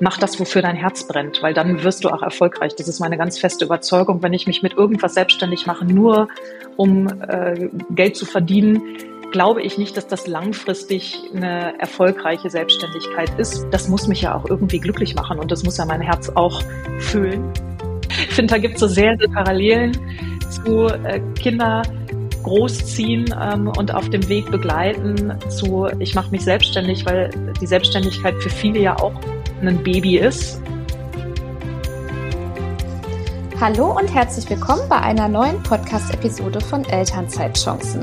mach das, wofür dein Herz brennt, weil dann wirst du auch erfolgreich. Das ist meine ganz feste Überzeugung. Wenn ich mich mit irgendwas selbstständig mache, nur um äh, Geld zu verdienen, glaube ich nicht, dass das langfristig eine erfolgreiche Selbstständigkeit ist. Das muss mich ja auch irgendwie glücklich machen und das muss ja mein Herz auch fühlen. Ich finde, da gibt es so sehr, sehr Parallelen zu äh, Kinder großziehen ähm, und auf dem Weg begleiten zu, ich mache mich selbstständig, weil die Selbstständigkeit für viele ja auch ein Baby ist. Hallo und herzlich willkommen bei einer neuen Podcast-Episode von Elternzeitchancen.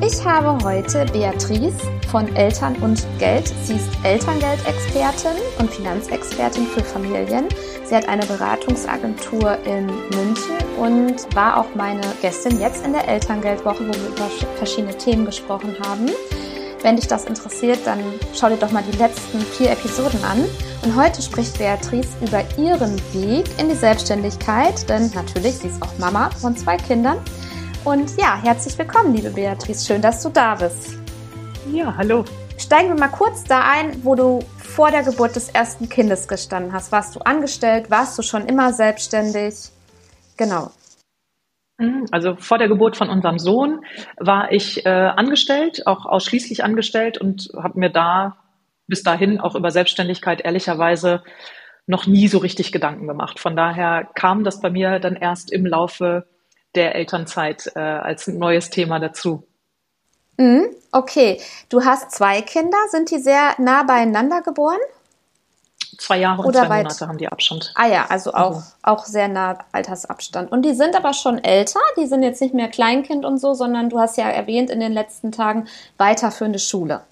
Ich habe heute Beatrice von Eltern und Geld. Sie ist Elterngeldexpertin und Finanzexpertin für Familien. Sie hat eine Beratungsagentur in München und war auch meine Gästin jetzt in der Elterngeldwoche, wo wir über verschiedene Themen gesprochen haben. Wenn dich das interessiert, dann schau dir doch mal die letzten vier Episoden an. Und heute spricht Beatrice über ihren Weg in die Selbstständigkeit, denn natürlich, sie ist auch Mama von zwei Kindern und ja, herzlich willkommen, liebe Beatrice. Schön, dass du da bist. Ja, hallo. Steigen wir mal kurz da ein, wo du vor der Geburt des ersten Kindes gestanden hast. Warst du angestellt? Warst du schon immer selbstständig? Genau. Mhm, also vor der Geburt von unserem Sohn war ich äh, angestellt, auch ausschließlich angestellt und habe mir da bis dahin auch über Selbstständigkeit ehrlicherweise noch nie so richtig Gedanken gemacht. Von daher kam das bei mir dann erst im Laufe der Elternzeit äh, als neues Thema dazu. Mhm, okay, du hast zwei Kinder. Sind die sehr nah beieinander geboren? Zwei Jahre und Oder zwei weit? Monate haben die Abstand. Ah ja, also auch, also. auch sehr nah Altersabstand. Und die sind aber schon älter. Die sind jetzt nicht mehr Kleinkind und so, sondern du hast ja erwähnt in den letzten Tagen weiterführende Schule.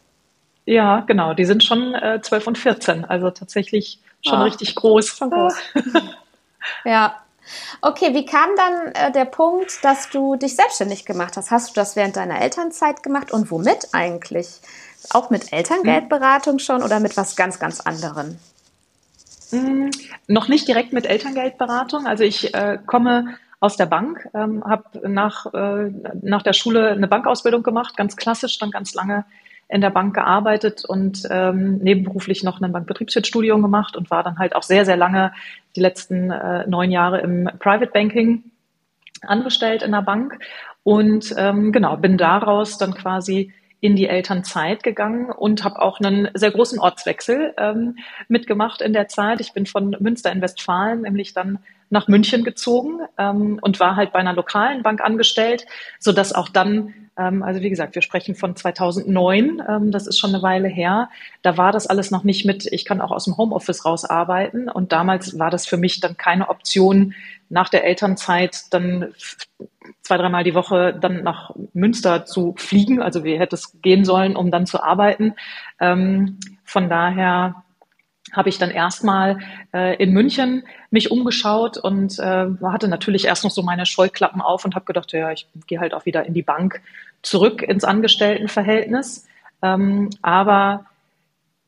Ja, genau. Die sind schon äh, 12 und 14. Also tatsächlich schon ah, richtig groß. Schon groß. ja, Okay, wie kam dann äh, der Punkt, dass du dich selbstständig gemacht hast? Hast du das während deiner Elternzeit gemacht und womit eigentlich? Auch mit Elterngeldberatung schon oder mit was ganz, ganz anderem? Hm, noch nicht direkt mit Elterngeldberatung. Also ich äh, komme aus der Bank, ähm, habe nach, äh, nach der Schule eine Bankausbildung gemacht, ganz klassisch, dann ganz lange in der Bank gearbeitet und ähm, nebenberuflich noch ein Bankbetriebswirtstudium gemacht und war dann halt auch sehr, sehr lange die letzten äh, neun Jahre im Private Banking angestellt in der Bank. Und ähm, genau, bin daraus dann quasi in die Elternzeit gegangen und habe auch einen sehr großen Ortswechsel ähm, mitgemacht in der Zeit. Ich bin von Münster in Westfalen nämlich dann nach München gezogen ähm, und war halt bei einer lokalen Bank angestellt, so dass auch dann ähm, also wie gesagt, wir sprechen von 2009, ähm, das ist schon eine Weile her. Da war das alles noch nicht mit, ich kann auch aus dem Homeoffice raus arbeiten. Und damals war das für mich dann keine Option, nach der Elternzeit dann zwei, dreimal die Woche dann nach Münster zu fliegen. Also wie hätte es gehen sollen, um dann zu arbeiten. Ähm, von daher habe ich dann erstmal äh, in München mich umgeschaut und äh, hatte natürlich erst noch so meine Scheuklappen auf und habe gedacht, ja, ich gehe halt auch wieder in die Bank zurück ins Angestelltenverhältnis. Ähm, aber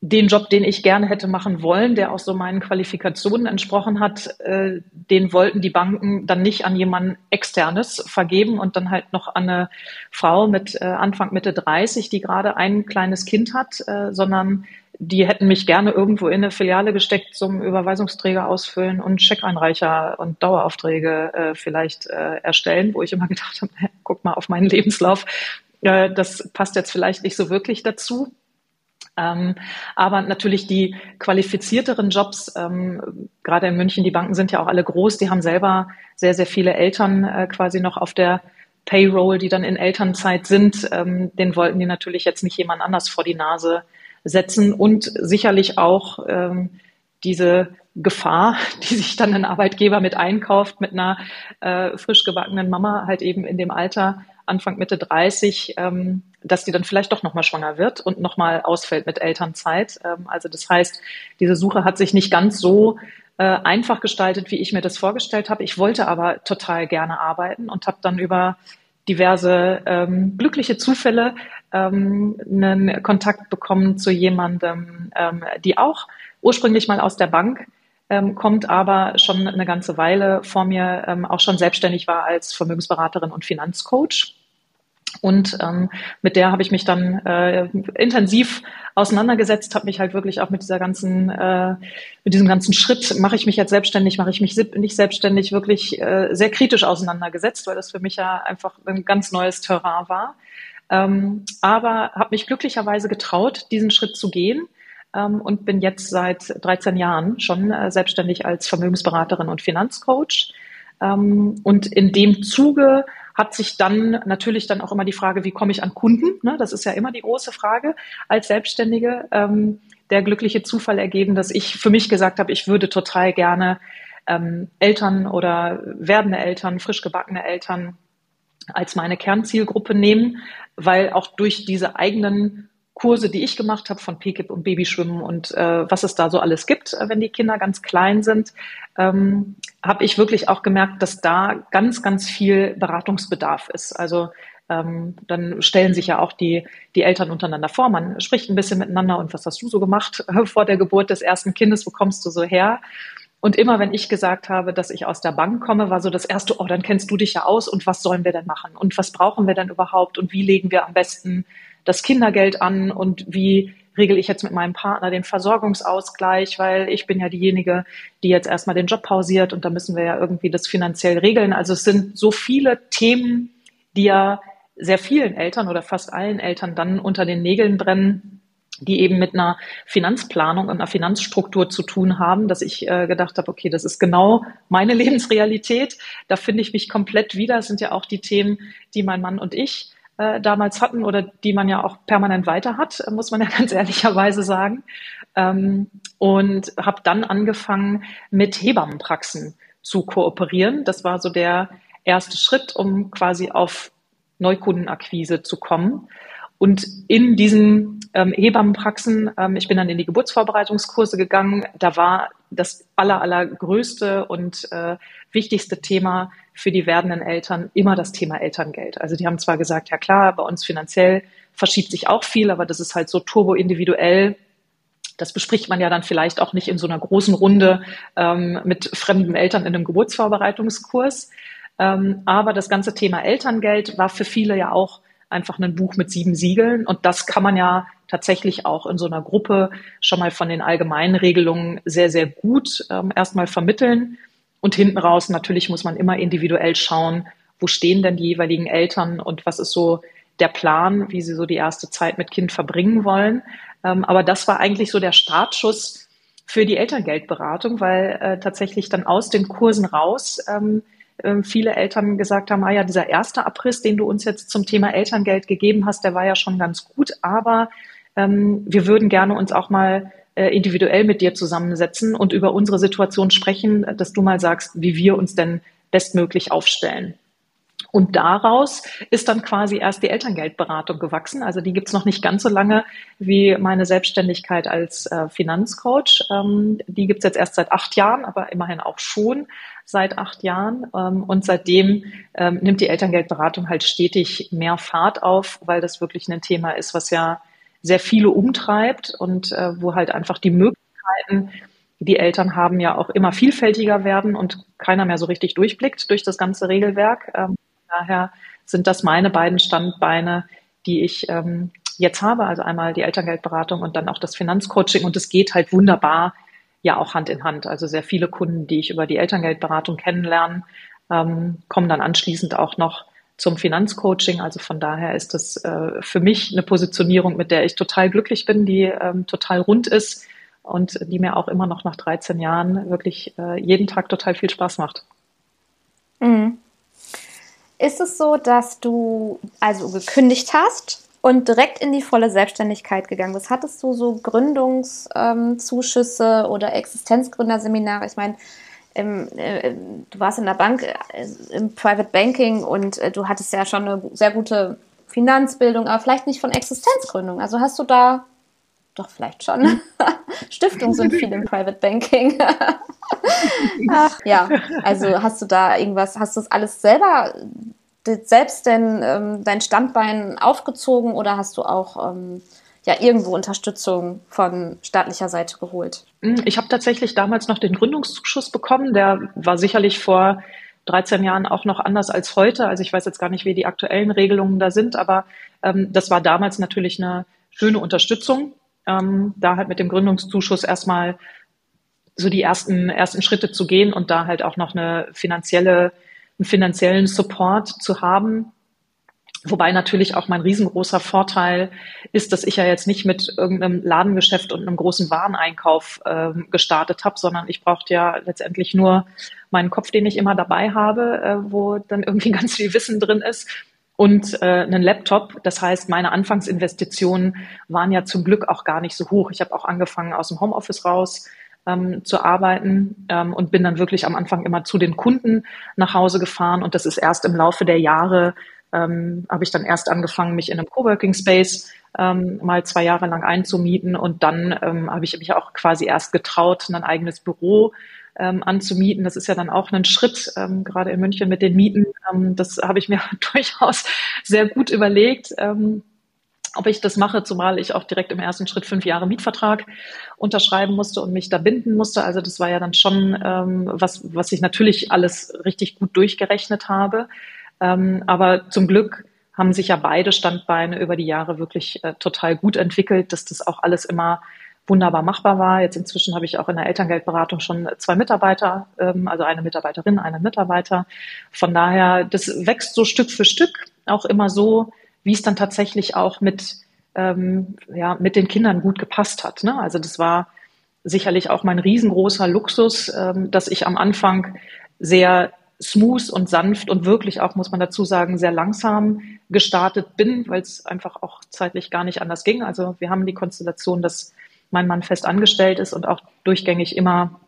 den Job, den ich gerne hätte machen wollen, der auch so meinen Qualifikationen entsprochen hat, äh, den wollten die Banken dann nicht an jemanden externes vergeben und dann halt noch an eine Frau mit äh, Anfang Mitte 30, die gerade ein kleines Kind hat, äh, sondern die hätten mich gerne irgendwo in eine Filiale gesteckt zum Überweisungsträger ausfüllen und Checkeinreicher und Daueraufträge äh, vielleicht äh, erstellen, wo ich immer gedacht habe, guck mal auf meinen Lebenslauf, äh, das passt jetzt vielleicht nicht so wirklich dazu. Ähm, aber natürlich die qualifizierteren Jobs, ähm, gerade in München, die Banken sind ja auch alle groß, die haben selber sehr, sehr viele Eltern äh, quasi noch auf der Payroll, die dann in Elternzeit sind. Ähm, den wollten die natürlich jetzt nicht jemand anders vor die Nase setzen und sicherlich auch ähm, diese Gefahr, die sich dann ein Arbeitgeber mit einkauft, mit einer äh, frisch gebackenen Mama halt eben in dem Alter Anfang Mitte 30, ähm, dass die dann vielleicht doch nochmal schwanger wird und nochmal ausfällt mit Elternzeit. Ähm, also das heißt, diese Suche hat sich nicht ganz so äh, einfach gestaltet, wie ich mir das vorgestellt habe. Ich wollte aber total gerne arbeiten und habe dann über diverse ähm, glückliche Zufälle ähm, einen Kontakt bekommen zu jemandem, ähm, die auch ursprünglich mal aus der Bank ähm, kommt, aber schon eine ganze Weile vor mir ähm, auch schon selbstständig war als Vermögensberaterin und Finanzcoach. Und ähm, mit der habe ich mich dann äh, intensiv auseinandergesetzt, habe mich halt wirklich auch mit dieser ganzen, äh, mit diesem ganzen Schritt, mache ich mich jetzt selbstständig, mache ich mich nicht selbstständig, wirklich äh, sehr kritisch auseinandergesetzt, weil das für mich ja einfach ein ganz neues Terrain war. Ähm, aber habe mich glücklicherweise getraut, diesen Schritt zu gehen ähm, und bin jetzt seit 13 Jahren schon äh, selbstständig als Vermögensberaterin und Finanzcoach. Ähm, und in dem Zuge hat sich dann natürlich dann auch immer die Frage, wie komme ich an Kunden? Ne? Das ist ja immer die große Frage als Selbstständige. Ähm, der glückliche Zufall ergeben, dass ich für mich gesagt habe, ich würde total gerne ähm, Eltern oder werdende Eltern, frisch gebackene Eltern als meine Kernzielgruppe nehmen, weil auch durch diese eigenen Kurse, die ich gemacht habe von PKIP und Babyschwimmen und äh, was es da so alles gibt, äh, wenn die Kinder ganz klein sind, ähm, habe ich wirklich auch gemerkt, dass da ganz, ganz viel Beratungsbedarf ist. Also ähm, dann stellen sich ja auch die, die Eltern untereinander vor. Man spricht ein bisschen miteinander und was hast du so gemacht vor der Geburt des ersten Kindes? Wo kommst du so her? Und immer wenn ich gesagt habe, dass ich aus der Bank komme, war so das erste, oh, dann kennst du dich ja aus und was sollen wir denn machen? Und was brauchen wir denn überhaupt? Und wie legen wir am besten das Kindergeld an und wie regel ich jetzt mit meinem Partner den Versorgungsausgleich, weil ich bin ja diejenige, die jetzt erstmal den Job pausiert und da müssen wir ja irgendwie das finanziell regeln. Also es sind so viele Themen, die ja sehr vielen Eltern oder fast allen Eltern dann unter den Nägeln brennen, die eben mit einer Finanzplanung und einer Finanzstruktur zu tun haben, dass ich äh, gedacht habe, okay, das ist genau meine Lebensrealität. Da finde ich mich komplett wieder. Das sind ja auch die Themen, die mein Mann und ich äh, damals hatten oder die man ja auch permanent weiter hat, muss man ja ganz ehrlicherweise sagen. Ähm, und habe dann angefangen, mit Hebammenpraxen zu kooperieren. Das war so der erste Schritt, um quasi auf Neukundenakquise zu kommen. Und in diesen ähm, Hebammenpraxen, ähm, ich bin dann in die Geburtsvorbereitungskurse gegangen, da war das aller, allergrößte und äh, wichtigste Thema für die werdenden Eltern immer das Thema Elterngeld. Also die haben zwar gesagt, ja klar, bei uns finanziell verschiebt sich auch viel, aber das ist halt so turbo individuell. Das bespricht man ja dann vielleicht auch nicht in so einer großen Runde ähm, mit fremden Eltern in einem Geburtsvorbereitungskurs. Ähm, aber das ganze Thema Elterngeld war für viele ja auch einfach ein Buch mit sieben Siegeln. Und das kann man ja tatsächlich auch in so einer Gruppe schon mal von den allgemeinen Regelungen sehr, sehr gut ähm, erstmal vermitteln. Und hinten raus natürlich muss man immer individuell schauen, wo stehen denn die jeweiligen Eltern und was ist so der Plan, wie sie so die erste Zeit mit Kind verbringen wollen. Ähm, aber das war eigentlich so der Startschuss für die Elterngeldberatung, weil äh, tatsächlich dann aus den Kursen raus ähm, ähm, viele Eltern gesagt haben, ah ja, dieser erste Abriss, den du uns jetzt zum Thema Elterngeld gegeben hast, der war ja schon ganz gut, aber wir würden gerne uns auch mal individuell mit dir zusammensetzen und über unsere Situation sprechen, dass du mal sagst, wie wir uns denn bestmöglich aufstellen. Und daraus ist dann quasi erst die Elterngeldberatung gewachsen. Also die gibt's noch nicht ganz so lange wie meine Selbstständigkeit als äh, Finanzcoach. Ähm, die gibt's jetzt erst seit acht Jahren, aber immerhin auch schon seit acht Jahren. Ähm, und seitdem ähm, nimmt die Elterngeldberatung halt stetig mehr Fahrt auf, weil das wirklich ein Thema ist, was ja sehr viele umtreibt und äh, wo halt einfach die Möglichkeiten, die Eltern haben, ja auch immer vielfältiger werden und keiner mehr so richtig durchblickt durch das ganze Regelwerk. Ähm, daher sind das meine beiden Standbeine, die ich ähm, jetzt habe. Also einmal die Elterngeldberatung und dann auch das Finanzcoaching. Und es geht halt wunderbar ja auch Hand in Hand. Also sehr viele Kunden, die ich über die Elterngeldberatung kennenlernen, ähm, kommen dann anschließend auch noch zum Finanzcoaching. Also von daher ist das äh, für mich eine Positionierung, mit der ich total glücklich bin, die ähm, total rund ist und die mir auch immer noch nach 13 Jahren wirklich äh, jeden Tag total viel Spaß macht. Mhm. Ist es so, dass du also gekündigt hast und direkt in die volle Selbstständigkeit gegangen bist? Hattest du so Gründungszuschüsse ähm, oder Existenzgründerseminare? Ich meine, im, äh, du warst in der Bank, äh, im Private Banking und äh, du hattest ja schon eine sehr gute Finanzbildung, aber vielleicht nicht von Existenzgründung. Also hast du da, doch vielleicht schon, Stiftungen sind viel im Private Banking. Ach, ja, also hast du da irgendwas, hast du das alles selber, selbst denn ähm, dein Standbein aufgezogen oder hast du auch ähm, ja irgendwo Unterstützung von staatlicher Seite geholt? Hm, ich habe tatsächlich damals noch den Gründungszuschuss bekommen. Der war sicherlich vor 13 Jahren auch noch anders als heute. Also ich weiß jetzt gar nicht, wie die aktuellen Regelungen da sind, aber ähm, das war damals natürlich eine schöne Unterstützung, ähm, da halt mit dem Gründungszuschuss erstmal so die ersten, ersten Schritte zu gehen und da halt auch noch eine finanzielle, einen finanziellen Support zu haben. Wobei natürlich auch mein riesengroßer Vorteil ist, dass ich ja jetzt nicht mit irgendeinem Ladengeschäft und einem großen Wareneinkauf äh, gestartet habe, sondern ich brauchte ja letztendlich nur meinen Kopf, den ich immer dabei habe, äh, wo dann irgendwie ganz viel Wissen drin ist und äh, einen Laptop. Das heißt, meine Anfangsinvestitionen waren ja zum Glück auch gar nicht so hoch. Ich habe auch angefangen aus dem Homeoffice raus ähm, zu arbeiten ähm, und bin dann wirklich am Anfang immer zu den Kunden nach Hause gefahren. Und das ist erst im Laufe der Jahre ähm, habe ich dann erst angefangen, mich in einem Coworking Space ähm, mal zwei Jahre lang einzumieten und dann ähm, habe ich mich auch quasi erst getraut, ein eigenes Büro ähm, anzumieten. Das ist ja dann auch ein Schritt, ähm, gerade in München mit den Mieten. Ähm, das habe ich mir durchaus sehr gut überlegt. Ähm, ob ich das mache, zumal ich auch direkt im ersten Schritt fünf Jahre Mietvertrag unterschreiben musste und mich da binden musste. Also das war ja dann schon ähm, was, was ich natürlich alles richtig gut durchgerechnet habe. Ähm, aber zum Glück haben sich ja beide Standbeine über die Jahre wirklich äh, total gut entwickelt, dass das auch alles immer wunderbar machbar war. Jetzt inzwischen habe ich auch in der Elterngeldberatung schon zwei Mitarbeiter, ähm, also eine Mitarbeiterin, einen Mitarbeiter. Von daher, das wächst so Stück für Stück, auch immer so, wie es dann tatsächlich auch mit, ähm, ja, mit den Kindern gut gepasst hat. Ne? Also das war sicherlich auch mein riesengroßer Luxus, ähm, dass ich am Anfang sehr smooth und sanft und wirklich auch, muss man dazu sagen, sehr langsam gestartet bin, weil es einfach auch zeitlich gar nicht anders ging. Also wir haben die Konstellation, dass mein Mann fest angestellt ist und auch durchgängig immer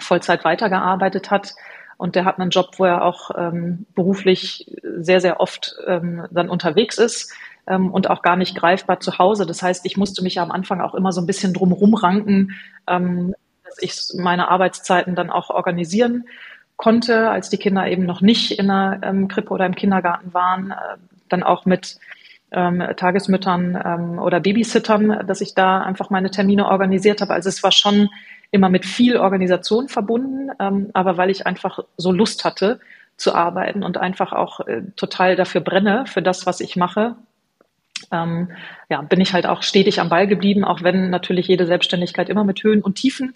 Vollzeit weitergearbeitet hat. Und der hat einen Job, wo er auch ähm, beruflich sehr, sehr oft ähm, dann unterwegs ist ähm, und auch gar nicht greifbar zu Hause. Das heißt, ich musste mich ja am Anfang auch immer so ein bisschen drumherum ranken, ähm, dass ich meine Arbeitszeiten dann auch organisieren konnte, als die Kinder eben noch nicht in einer ähm, Krippe oder im Kindergarten waren, äh, dann auch mit ähm, Tagesmüttern ähm, oder Babysittern, dass ich da einfach meine Termine organisiert habe. Also es war schon immer mit viel Organisation verbunden, ähm, aber weil ich einfach so Lust hatte zu arbeiten und einfach auch äh, total dafür brenne, für das, was ich mache, ähm, ja, bin ich halt auch stetig am Ball geblieben, auch wenn natürlich jede Selbstständigkeit immer mit Höhen und Tiefen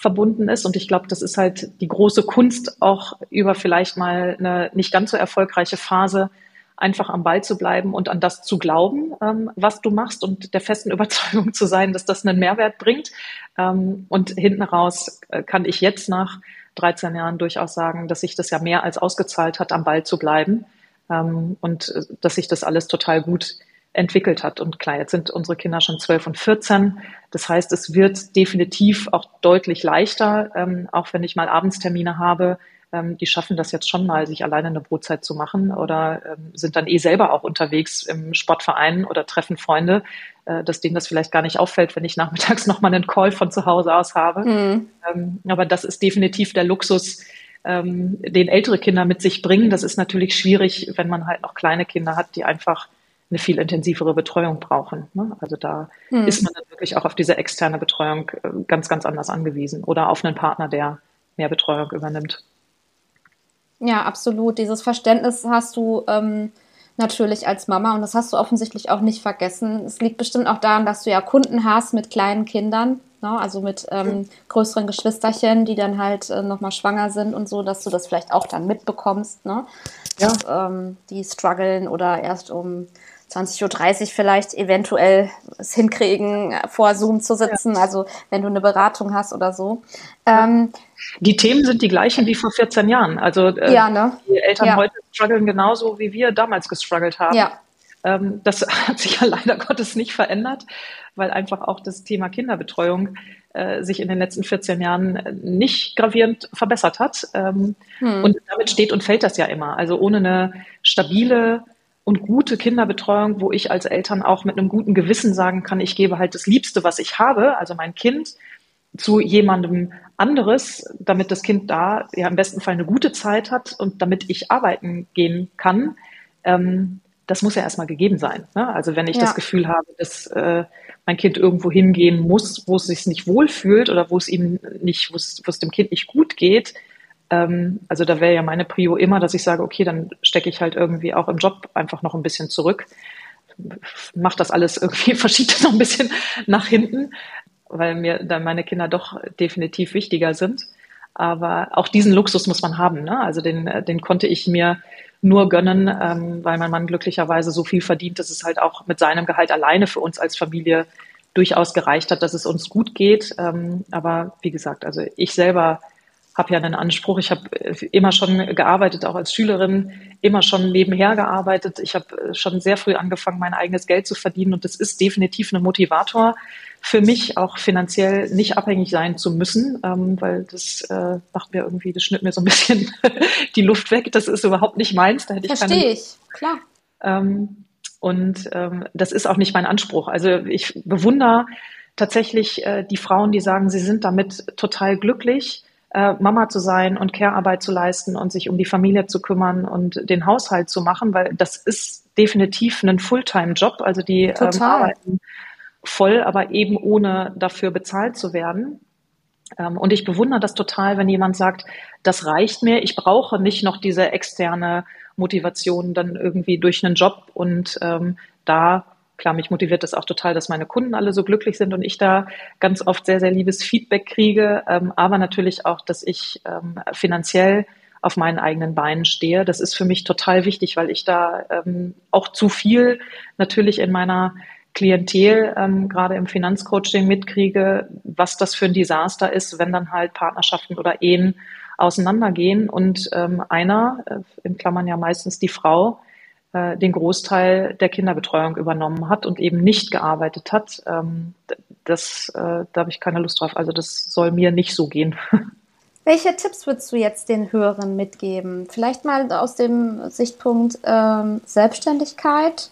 verbunden ist. Und ich glaube, das ist halt die große Kunst, auch über vielleicht mal eine nicht ganz so erfolgreiche Phase einfach am Ball zu bleiben und an das zu glauben, ähm, was du machst und der festen Überzeugung zu sein, dass das einen Mehrwert bringt. Ähm, und hinten raus äh, kann ich jetzt nach 13 Jahren durchaus sagen, dass sich das ja mehr als ausgezahlt hat, am Ball zu bleiben ähm, und äh, dass sich das alles total gut entwickelt hat. Und klar, jetzt sind unsere Kinder schon 12 und 14. Das heißt, es wird definitiv auch deutlich leichter, ähm, auch wenn ich mal Abendstermine habe. Ähm, die schaffen das jetzt schon mal, sich alleine eine Brotzeit zu machen oder ähm, sind dann eh selber auch unterwegs im Sportverein oder treffen Freunde, äh, dass denen das vielleicht gar nicht auffällt, wenn ich nachmittags nochmal einen Call von zu Hause aus habe. Mhm. Aber das ist definitiv der Luxus, ähm, den ältere Kinder mit sich bringen. Das ist natürlich schwierig, wenn man halt noch kleine Kinder hat, die einfach eine viel intensivere Betreuung brauchen. Ne? Also da hm. ist man dann wirklich auch auf diese externe Betreuung äh, ganz, ganz anders angewiesen oder auf einen Partner, der mehr Betreuung übernimmt. Ja, absolut. Dieses Verständnis hast du ähm, natürlich als Mama und das hast du offensichtlich auch nicht vergessen. Es liegt bestimmt auch daran, dass du ja Kunden hast mit kleinen Kindern, ne? also mit ähm, größeren Geschwisterchen, die dann halt äh, nochmal schwanger sind und so, dass du das vielleicht auch dann mitbekommst, ne? Ja. Dass, ähm, die strugglen oder erst um 20.30 Uhr vielleicht eventuell es hinkriegen, vor Zoom zu sitzen, ja. also wenn du eine Beratung hast oder so. Ähm, die Themen sind die gleichen wie vor 14 Jahren. Also äh, ja, ne? die Eltern ja. heute strugglen genauso, wie wir damals gestruggelt haben. Ja. Ähm, das hat sich ja leider Gottes nicht verändert, weil einfach auch das Thema Kinderbetreuung äh, sich in den letzten 14 Jahren nicht gravierend verbessert hat. Ähm, hm. Und damit steht und fällt das ja immer. Also ohne eine stabile und gute Kinderbetreuung, wo ich als Eltern auch mit einem guten Gewissen sagen kann, ich gebe halt das Liebste, was ich habe, also mein Kind, zu jemandem anderes, damit das Kind da ja im besten Fall eine gute Zeit hat und damit ich arbeiten gehen kann. Ähm, das muss ja erstmal gegeben sein. Ne? Also wenn ich ja. das Gefühl habe, dass äh, mein Kind irgendwo hingehen muss, wo es sich nicht wohlfühlt oder wo es ihm nicht, wo es, wo es dem Kind nicht gut geht, also da wäre ja meine Prio immer, dass ich sage, okay, dann stecke ich halt irgendwie auch im Job einfach noch ein bisschen zurück. Mach das alles irgendwie, verschiebt das noch ein bisschen nach hinten, weil mir dann meine Kinder doch definitiv wichtiger sind. Aber auch diesen Luxus muss man haben. Ne? Also den, den konnte ich mir nur gönnen, ähm, weil mein Mann glücklicherweise so viel verdient, dass es halt auch mit seinem Gehalt alleine für uns als Familie durchaus gereicht hat, dass es uns gut geht. Ähm, aber wie gesagt, also ich selber habe ja einen Anspruch. Ich habe immer schon gearbeitet, auch als Schülerin, immer schon nebenher gearbeitet. Ich habe schon sehr früh angefangen, mein eigenes Geld zu verdienen und das ist definitiv ein Motivator für mich, auch finanziell nicht abhängig sein zu müssen, ähm, weil das äh, macht mir irgendwie, das schnitt mir so ein bisschen die Luft weg. Das ist überhaupt nicht meins. Da hätte ich Verstehe keine, ich, klar. Ähm, und ähm, das ist auch nicht mein Anspruch. Also ich bewundere tatsächlich äh, die Frauen, die sagen, sie sind damit total glücklich äh, Mama zu sein und Care-Arbeit zu leisten und sich um die Familie zu kümmern und den Haushalt zu machen, weil das ist definitiv ein Fulltime-Job. Also die ähm, arbeiten voll, aber eben ohne dafür bezahlt zu werden. Ähm, und ich bewundere das total, wenn jemand sagt, das reicht mir, ich brauche nicht noch diese externe Motivation dann irgendwie durch einen Job und ähm, da klar, mich motiviert das auch total, dass meine Kunden alle so glücklich sind und ich da ganz oft sehr, sehr liebes Feedback kriege, ähm, aber natürlich auch, dass ich ähm, finanziell auf meinen eigenen Beinen stehe. Das ist für mich total wichtig, weil ich da ähm, auch zu viel natürlich in meiner Klientel, ähm, gerade im Finanzcoaching mitkriege, was das für ein Desaster ist, wenn dann halt Partnerschaften oder Ehen auseinandergehen und ähm, einer, äh, in Klammern ja meistens die Frau, äh, den Großteil der Kinderbetreuung übernommen hat und eben nicht gearbeitet hat. Ähm, das, äh, da habe ich keine Lust drauf. Also das soll mir nicht so gehen. Welche Tipps würdest du jetzt den Hörern mitgeben? Vielleicht mal aus dem Sichtpunkt ähm, Selbstständigkeit.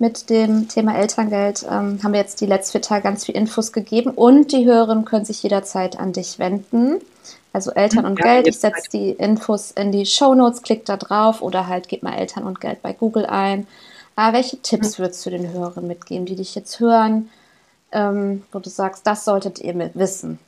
Mit dem Thema Elterngeld ähm, haben wir jetzt die letzten vier Tage ganz viel Infos gegeben und die Hörerinnen können sich jederzeit an dich wenden. Also Eltern und ja, Geld. Ich setze die Infos in die Show Notes, klickt da drauf oder halt gebt mal Eltern und Geld bei Google ein. Aber welche Tipps würdest du den Hörern mitgeben, die dich jetzt hören, ähm, wo du sagst, das solltet ihr wissen?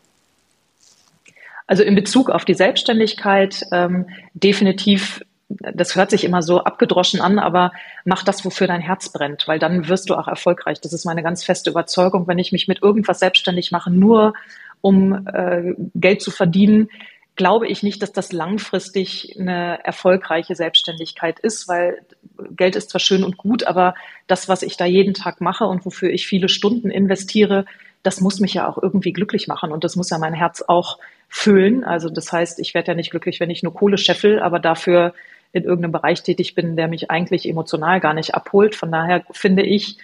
Also in Bezug auf die Selbstständigkeit ähm, definitiv, das hört sich immer so abgedroschen an, aber mach das, wofür dein Herz brennt, weil dann wirst du auch erfolgreich. Das ist meine ganz feste Überzeugung. Wenn ich mich mit irgendwas selbstständig mache, nur um äh, Geld zu verdienen, glaube ich nicht, dass das langfristig eine erfolgreiche Selbstständigkeit ist, weil Geld ist zwar schön und gut, aber das, was ich da jeden Tag mache und wofür ich viele Stunden investiere, das muss mich ja auch irgendwie glücklich machen und das muss ja mein Herz auch füllen. Also das heißt, ich werde ja nicht glücklich, wenn ich nur Kohle scheffel, aber dafür in irgendeinem Bereich tätig bin, der mich eigentlich emotional gar nicht abholt. Von daher finde ich,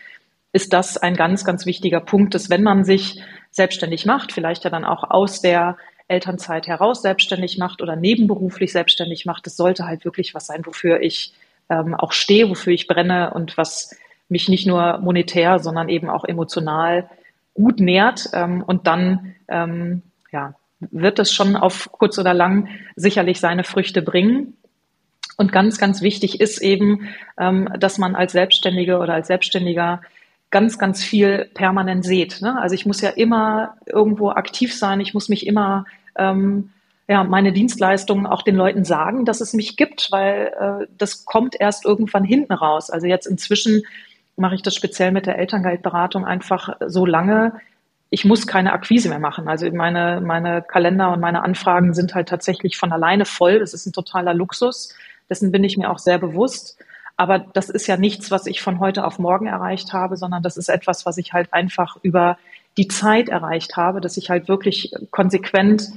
ist das ein ganz, ganz wichtiger Punkt, dass wenn man sich selbstständig macht, vielleicht ja dann auch aus der Elternzeit heraus selbstständig macht oder nebenberuflich selbstständig macht, das sollte halt wirklich was sein, wofür ich ähm, auch stehe, wofür ich brenne und was mich nicht nur monetär, sondern eben auch emotional gut nährt. Ähm, und dann ähm, ja, wird es schon auf kurz oder lang sicherlich seine Früchte bringen. Und ganz, ganz wichtig ist eben, ähm, dass man als Selbstständige oder als Selbstständiger ganz, ganz viel permanent seht. Ne? Also ich muss ja immer irgendwo aktiv sein, ich muss mich immer ähm, ja, meine Dienstleistungen auch den Leuten sagen, dass es mich gibt, weil äh, das kommt erst irgendwann hinten raus. Also jetzt inzwischen mache ich das speziell mit der Elterngeldberatung einfach so lange, ich muss keine Akquise mehr machen. Also meine, meine Kalender und meine Anfragen sind halt tatsächlich von alleine voll. Das ist ein totaler Luxus. Dessen bin ich mir auch sehr bewusst. Aber das ist ja nichts, was ich von heute auf morgen erreicht habe, sondern das ist etwas, was ich halt einfach über die Zeit erreicht habe, dass ich halt wirklich konsequent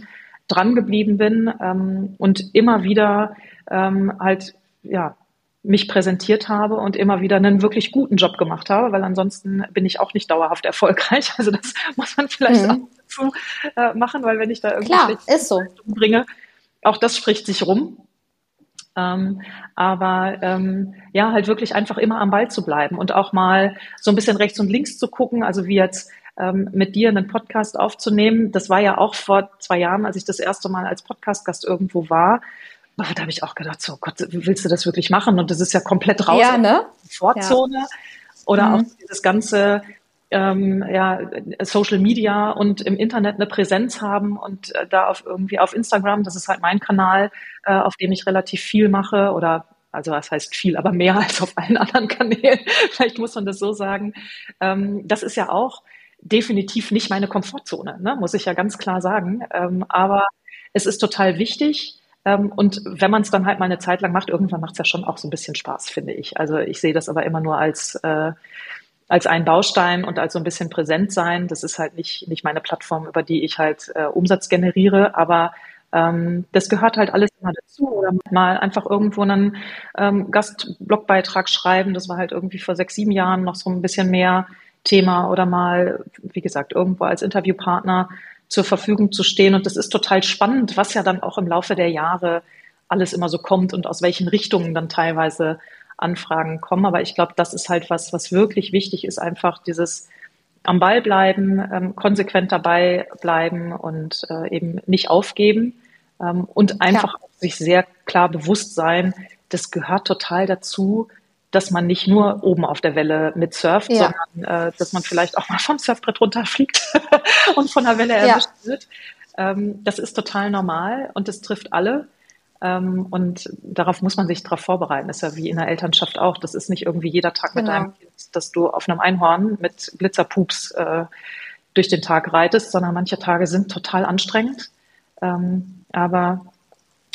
dran geblieben bin ähm, und immer wieder ähm, halt ja mich präsentiert habe und immer wieder einen wirklich guten Job gemacht habe, weil ansonsten bin ich auch nicht dauerhaft erfolgreich. Also das muss man vielleicht mhm. auch dazu äh, machen, weil wenn ich da irgendwie Klar, so. bringe, auch das spricht sich rum. Ähm, aber ähm, ja, halt wirklich einfach immer am Ball zu bleiben und auch mal so ein bisschen rechts und links zu gucken. Also wie jetzt ähm, mit dir einen Podcast aufzunehmen. Das war ja auch vor zwei Jahren, als ich das erste Mal als Podcastgast irgendwo war. Aber da habe ich auch gedacht, so Gott, willst du das wirklich machen? Und das ist ja komplett raus ja, ne? Vorzone. Ja. Oder mhm. auch dieses ganze ähm, ja, Social Media und im Internet eine Präsenz haben und äh, da auf irgendwie auf Instagram, das ist halt mein Kanal, äh, auf dem ich relativ viel mache oder also was heißt viel, aber mehr als auf allen anderen Kanälen. Vielleicht muss man das so sagen. Ähm, das ist ja auch definitiv nicht meine Komfortzone, ne? muss ich ja ganz klar sagen. Ähm, aber es ist total wichtig. Ähm, und wenn man es dann halt mal eine Zeit lang macht, irgendwann macht es ja schon auch so ein bisschen Spaß, finde ich. Also ich sehe das aber immer nur als äh, als ein Baustein und als so ein bisschen präsent sein. Das ist halt nicht, nicht meine Plattform, über die ich halt äh, Umsatz generiere, aber ähm, das gehört halt alles immer dazu. Oder mal einfach irgendwo einen ähm, Gastblogbeitrag schreiben. Das war halt irgendwie vor sechs, sieben Jahren noch so ein bisschen mehr Thema oder mal, wie gesagt, irgendwo als Interviewpartner zur Verfügung zu stehen. Und das ist total spannend, was ja dann auch im Laufe der Jahre alles immer so kommt und aus welchen Richtungen dann teilweise Anfragen kommen. Aber ich glaube, das ist halt was, was wirklich wichtig ist, einfach dieses am Ball bleiben, ähm, konsequent dabei bleiben und äh, eben nicht aufgeben ähm, und einfach ja. sich sehr klar bewusst sein, das gehört total dazu, dass man nicht nur oben auf der Welle mitsurft, ja. sondern äh, dass man vielleicht auch mal vom Surfbrett runterfliegt und von der Welle erwischt ja. wird. Ähm, das ist total normal und das trifft alle. Ähm, und darauf muss man sich darauf vorbereiten. Das ist ja wie in der Elternschaft auch. Das ist nicht irgendwie jeder Tag genau. mit deinem Kind, dass du auf einem Einhorn mit Glitzerpups äh, durch den Tag reitest, sondern manche Tage sind total anstrengend. Ähm, aber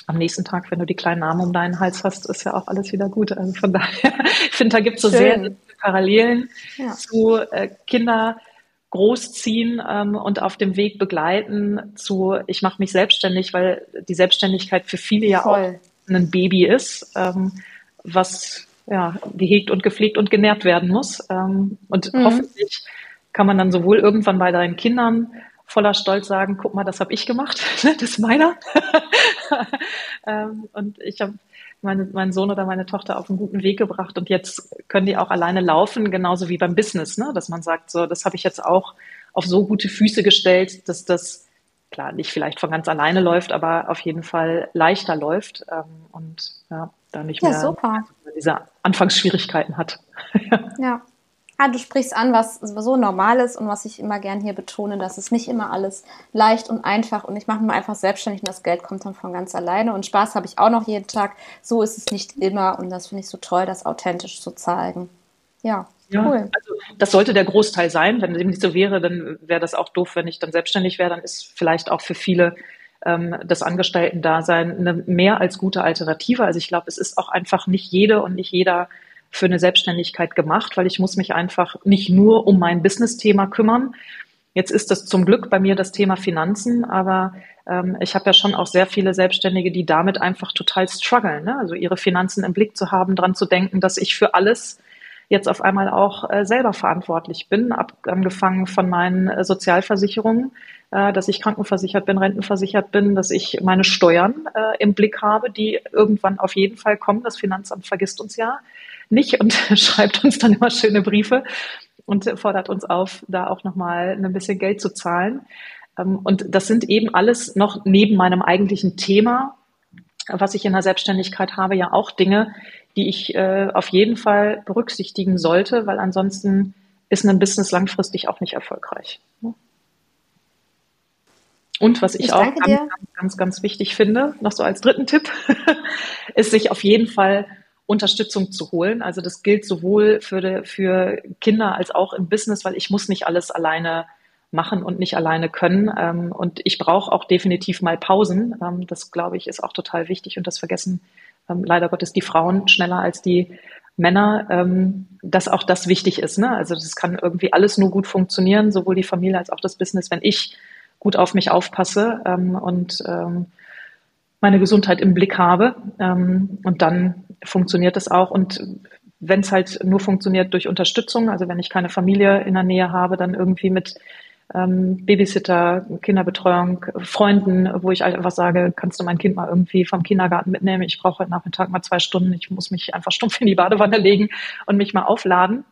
am nächsten Tag, wenn du die kleinen Arme um deinen Hals hast, ist ja auch alles wieder gut. Also von daher, ich finde, da gibt es so sehr Parallelen ja. zu äh, Kinder großziehen ähm, und auf dem Weg begleiten zu, ich mache mich selbstständig, weil die Selbstständigkeit für viele ja Voll. auch ein Baby ist, ähm, was ja gehegt und gepflegt und genährt werden muss. Ähm, und mhm. hoffentlich kann man dann sowohl irgendwann bei deinen Kindern voller Stolz sagen, guck mal, das habe ich gemacht, das ist meiner. ähm, und ich habe meine, meinen Sohn oder meine Tochter auf einen guten Weg gebracht und jetzt können die auch alleine laufen, genauso wie beim Business, ne? dass man sagt, so, das habe ich jetzt auch auf so gute Füße gestellt, dass das klar nicht vielleicht von ganz alleine läuft, aber auf jeden Fall leichter läuft ähm, und ja, da nicht ja, mehr super. diese Anfangsschwierigkeiten hat. ja. Ah, du sprichst an, was so normal ist und was ich immer gern hier betone, dass es nicht immer alles leicht und einfach und ich mache mich einfach selbstständig und das Geld kommt dann von ganz alleine und Spaß habe ich auch noch jeden Tag. So ist es nicht immer und das finde ich so toll, das authentisch zu zeigen. Ja, ja, cool. Also das sollte der Großteil sein. Wenn dem nicht so wäre, dann wäre das auch doof, wenn ich dann selbstständig wäre. Dann ist vielleicht auch für viele ähm, das Angestellten-Dasein eine mehr als gute Alternative. Also ich glaube, es ist auch einfach nicht jede und nicht jeder für eine Selbstständigkeit gemacht, weil ich muss mich einfach nicht nur um mein Business-Thema kümmern. Jetzt ist das zum Glück bei mir das Thema Finanzen, aber ähm, ich habe ja schon auch sehr viele Selbstständige, die damit einfach total strugglen. Ne? Also ihre Finanzen im Blick zu haben, dran zu denken, dass ich für alles jetzt auf einmal auch äh, selber verantwortlich bin, ab, angefangen von meinen äh, Sozialversicherungen, äh, dass ich krankenversichert bin, rentenversichert bin, dass ich meine Steuern äh, im Blick habe, die irgendwann auf jeden Fall kommen. Das Finanzamt vergisst uns ja nicht und schreibt uns dann immer schöne Briefe und fordert uns auf, da auch nochmal ein bisschen Geld zu zahlen. Ähm, und das sind eben alles noch neben meinem eigentlichen Thema, was ich in der Selbstständigkeit habe, ja auch Dinge, die ich äh, auf jeden Fall berücksichtigen sollte, weil ansonsten ist ein Business langfristig auch nicht erfolgreich. Und was ich, ich auch ganz, ganz, ganz, ganz wichtig finde, noch so als dritten Tipp, ist sich auf jeden Fall Unterstützung zu holen. Also das gilt sowohl für, de, für Kinder als auch im Business, weil ich muss nicht alles alleine machen und nicht alleine können. Ähm, und ich brauche auch definitiv mal Pausen. Ähm, das, glaube ich, ist auch total wichtig und das vergessen ähm, leider Gottes die Frauen schneller als die Männer, ähm, dass auch das wichtig ist. Ne? Also das kann irgendwie alles nur gut funktionieren, sowohl die Familie als auch das Business, wenn ich gut auf mich aufpasse ähm, und ähm, meine Gesundheit im Blick habe. Ähm, und dann funktioniert es auch. Und wenn es halt nur funktioniert durch Unterstützung, also wenn ich keine Familie in der Nähe habe, dann irgendwie mit ähm, Babysitter, Kinderbetreuung, Freunden, wo ich halt einfach sage, kannst du mein Kind mal irgendwie vom Kindergarten mitnehmen? Ich brauche heute Nachmittag mal zwei Stunden. Ich muss mich einfach stumpf in die Badewanne legen und mich mal aufladen.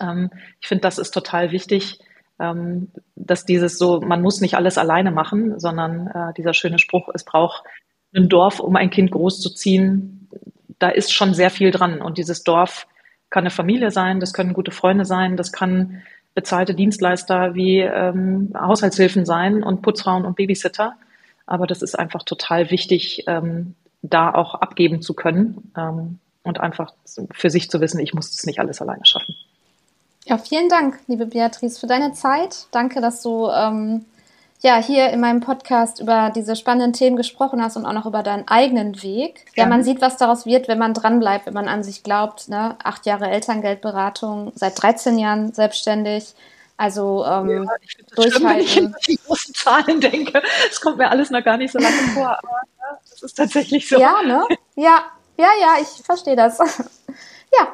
Ähm, ich finde, das ist total wichtig, ähm, dass dieses so, man muss nicht alles alleine machen, sondern äh, dieser schöne Spruch, es braucht ein Dorf, um ein Kind großzuziehen. Da ist schon sehr viel dran. Und dieses Dorf kann eine Familie sein, das können gute Freunde sein, das kann bezahlte Dienstleister wie ähm, Haushaltshilfen sein und Putzfrauen und Babysitter. Aber das ist einfach total wichtig, ähm, da auch abgeben zu können ähm, und einfach für sich zu wissen, ich muss das nicht alles alleine schaffen. Ja, vielen Dank, liebe Beatrice, für deine Zeit. Danke, dass du ähm, ja hier in meinem Podcast über diese spannenden Themen gesprochen hast und auch noch über deinen eigenen Weg. Ja, man sieht, was daraus wird, wenn man dranbleibt, wenn man an sich glaubt. Ne? Acht Jahre Elterngeldberatung, seit 13 Jahren selbstständig. Also ähm, ja, ich durchhalten. wenn ich an die großen Zahlen denke. Es kommt mir alles noch gar nicht so lange vor, aber ja, das ist tatsächlich so. Ja, ne? Ja, ja, ja, ich verstehe das. ja,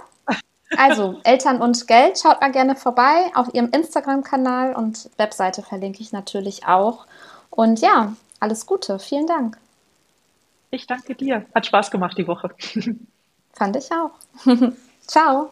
also, Eltern und Geld, schaut mal gerne vorbei auf ihrem Instagram-Kanal und Webseite verlinke ich natürlich auch. Und ja, alles Gute. Vielen Dank. Ich danke dir. Hat Spaß gemacht die Woche. Fand ich auch. Ciao.